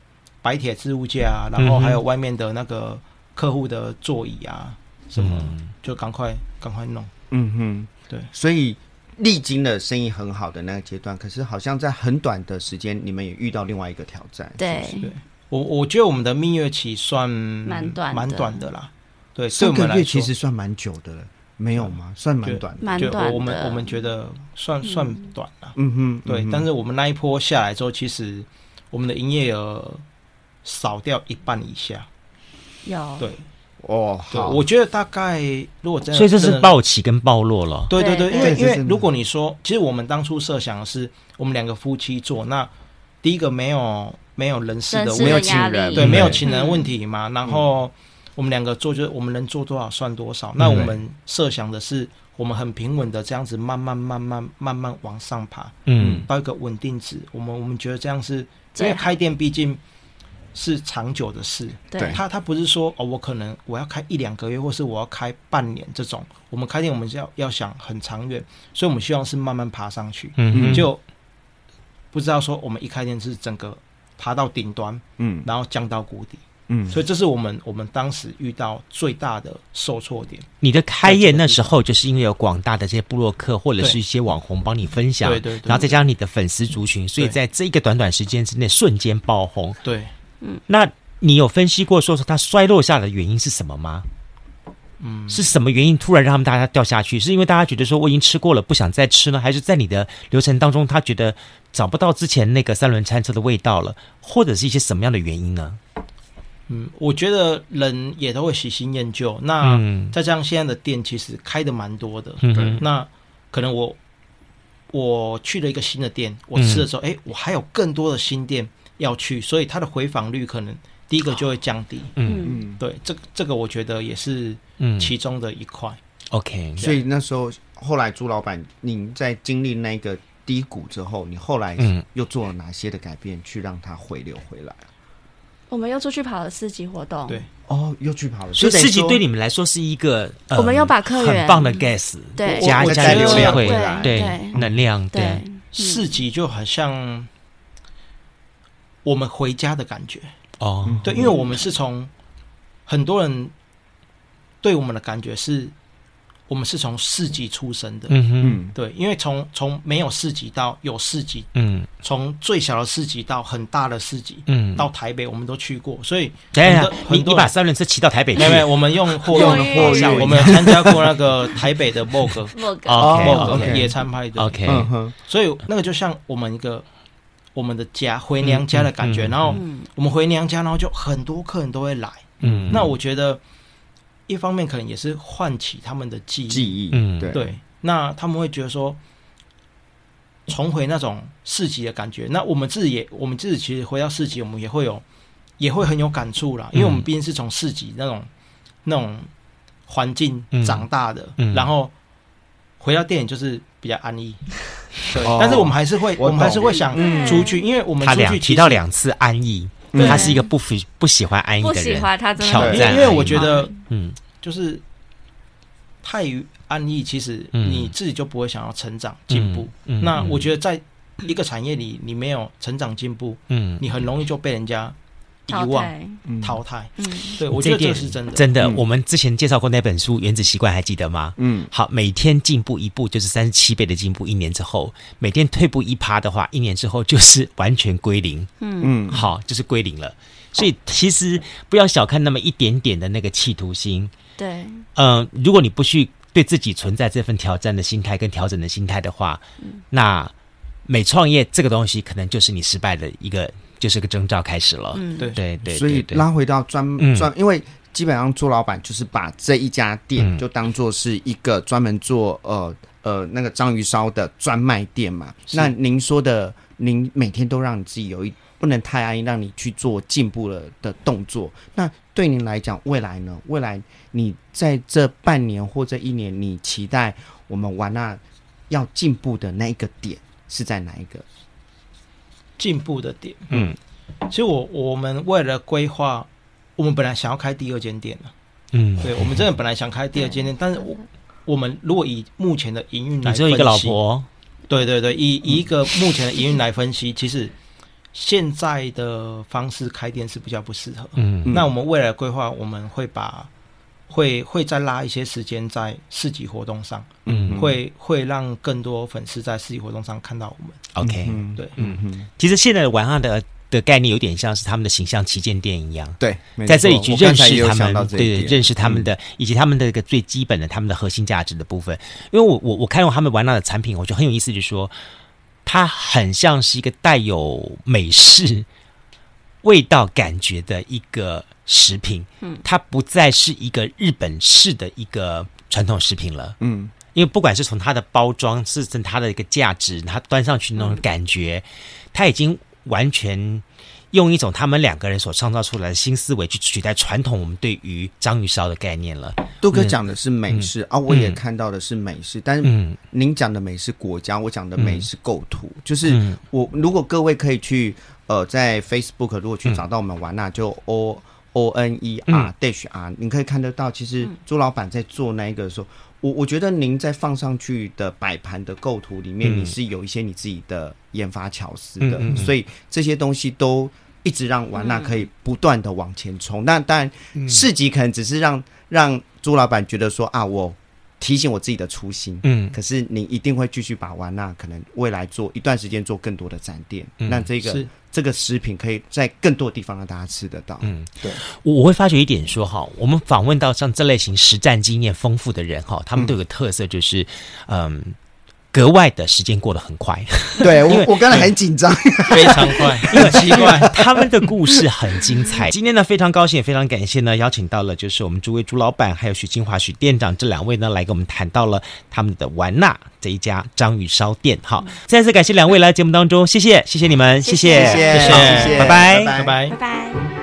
白铁置物架，然后还有外面的那个客户的座椅啊，什么，就赶快赶快弄，嗯哼，对，所以历经了生意很好的那个阶段，可是好像在很短的时间，你们也遇到另外一个挑战，对，对。我我觉得我们的蜜月期算蛮短蛮短的啦，对，三个月其实算蛮久的了。没有吗？算蛮短的，蛮短的。我们我们觉得算算短了。嗯哼，对。但是我们那一波下来之后，其实我们的营业额少掉一半以下。有对哦，好。我觉得大概如果真的，所以这是暴起跟暴落了。对对对，因为因为如果你说，其实我们当初设想的是，我们两个夫妻做，那第一个没有没有人事的，没有请人，对，没有请人问题嘛，然后。我们两个做，就是我们能做多少算多少。那我们设想的是，我们很平稳的这样子，慢慢、慢慢、慢慢往上爬，嗯，到一个稳定值。我们我们觉得这样是，因为开店毕竟是长久的事，对，他他不是说哦，我可能我要开一两个月，或是我要开半年这种。我们开店，我们要要想很长远，所以我们希望是慢慢爬上去。嗯哼，就不知道说我们一开店是整个爬到顶端，嗯，然后降到谷底。嗯，所以这是我们我们当时遇到最大的受挫点。你的开业那时候，就是因为有广大的这些部落客或者是一些网红帮你分享，对对，然后再加上你的粉丝族群，所以在这一个短短时间之内瞬间爆红。对，嗯，那你有分析过说说它衰落下的原因是什么吗？嗯，是什么原因突然让他们大家掉下去？是因为大家觉得说我已经吃过了，不想再吃呢？还是在你的流程当中，他觉得找不到之前那个三轮餐车的味道了，或者是一些什么样的原因呢？嗯，我觉得人也都会喜新厌旧。那再加上现在的店其实开的蛮多的，嗯、对，那可能我我去了一个新的店，我吃的时候，哎、嗯，我还有更多的新店要去，所以它的回访率可能第一个就会降低。嗯。嗯，对，这个这个我觉得也是其中的一块。OK，所以那时候后来朱老板，您在经历那个低谷之后，你后来又做了哪些的改变，去让它回流回来？我们又出去跑了四级活动，对，哦，又去跑了，所以四级对你们来说是一个，我们又把客源。很棒的 gas，对，加加流量回来，对，能量，对，四级就好像我们回家的感觉，哦，对，因为我们是从很多人对我们的感觉是。我们是从市集出生的，嗯哼，对，因为从从没有市集到有市集，嗯，从最小的市集到很大的市集，嗯，到台北我们都去过，所以等一下，你你把三轮车骑到台北去？没有，我们用货用的货运，我们有参加过那个台北的 Vogue，Vogue 野餐派的，OK，所以那个就像我们一个我们的家回娘家的感觉，然后我们回娘家，然后就很多客人都会来，嗯，那我觉得。一方面可能也是唤起他们的记忆，记忆，嗯，对，对，那他们会觉得说，重回那种市集的感觉。那我们自己也，我们自己其实回到市集，我们也会有，也会很有感触啦。因为我们毕竟是从市集那种那种环境长大的，然后回到电影就是比较安逸。对，但是我们还是会，我们还是会想出去，因为我们出去提到两次安逸。他是一个不喜不喜欢安逸的人，不喜欢他挑战，因为我觉得，嗯，就是太于安逸，其实你自己就不会想要成长进步。那我觉得，在一个产业里，你没有成长进步，嗯，你很容易就被人家。遗忘、淘汰，嗯，对，我觉得这是真的。真的，我们之前介绍过那本书《原子习惯》，还记得吗？嗯，好，每天进步一步就是三十七倍的进步。一年之后，每天退步一趴的话，一年之后就是完全归零。嗯嗯，好，就是归零了。所以其实不要小看那么一点点的那个企图心。对，嗯，如果你不去对自己存在这份挑战的心态跟调整的心态的话，那每创业这个东西可能就是你失败的一个。就是个征兆开始了，嗯，对。对对，所以拉回到专专，嗯、因为基本上朱老板就是把这一家店就当做是一个专门做呃呃那个章鱼烧的专卖店嘛。那您说的，您每天都让你自己有一不能太安逸，让你去做进步了的动作。那对您来讲，未来呢？未来你在这半年或这一年，你期待我们玩那要进步的那一个点是在哪一个？进步的点，嗯，其实我我们为了规划，我们本来想要开第二间店的，嗯，对，我们真的本来想开第二间店，但是我我们如果以目前的营运来分析，你只有一个老婆，对对对，以以一个目前的营运来分析，其实现在的方式开店是比较不适合，嗯，那我们未来规划，我们会把。会会再拉一些时间在市集活动上，嗯，会会让更多粉丝在市集活动上看到我们。OK，对，嗯嗯。其实现在的晚上的的概念有点像是他们的形象旗舰店一样，对，在这里去认识他们，对对，认识他们的以及他们的一个最基本的他们的核心价值的部分。因为我我我看过他们玩那的产品，我觉得很有意思，就是说它很像是一个带有美式味道感觉的一个。食品，嗯，它不再是一个日本式的一个传统食品了，嗯，因为不管是从它的包装，是从它的一个价值，它端上去那种感觉，它已经完全用一种他们两个人所创造出来的新思维去取代传统我们对于章鱼烧的概念了。杜哥讲的是美式，啊，我也看到的是美式，但是您讲的美是国家，我讲的美是构图，就是我如果各位可以去呃在 Facebook 如果去找到我们玩那就 O。O N E R dash R，你可以看得到，其实朱老板在做那一个的时候，我我觉得您在放上去的摆盘的构图里面，你是有一些你自己的研发巧思的，所以这些东西都一直让瓦纳可以不断的往前冲。那当然，市集可能只是让让朱老板觉得说啊，我。提醒我自己的初心，嗯，可是你一定会继续把玩，那可能未来做一段时间做更多的展店，嗯、那这个这个食品可以在更多的地方让大家吃得到，嗯，对，我我会发觉一点说哈，我们访问到像这类型实战经验丰富的人哈，他们都有个特色就是，嗯，格外的时间过得很快。对 我，我刚才很紧张，非常快，很奇怪。他们的故事很精彩。今天呢，非常高兴，也非常感谢呢，邀请到了就是我们诸位朱老板，还有许金华许店长这两位呢，来跟我们谈到了他们的玩纳这一家章鱼烧店。好，再次感谢两位来节目当中，谢谢，谢谢你们，谢谢，谢谢，谢谢，拜拜，拜拜，拜拜。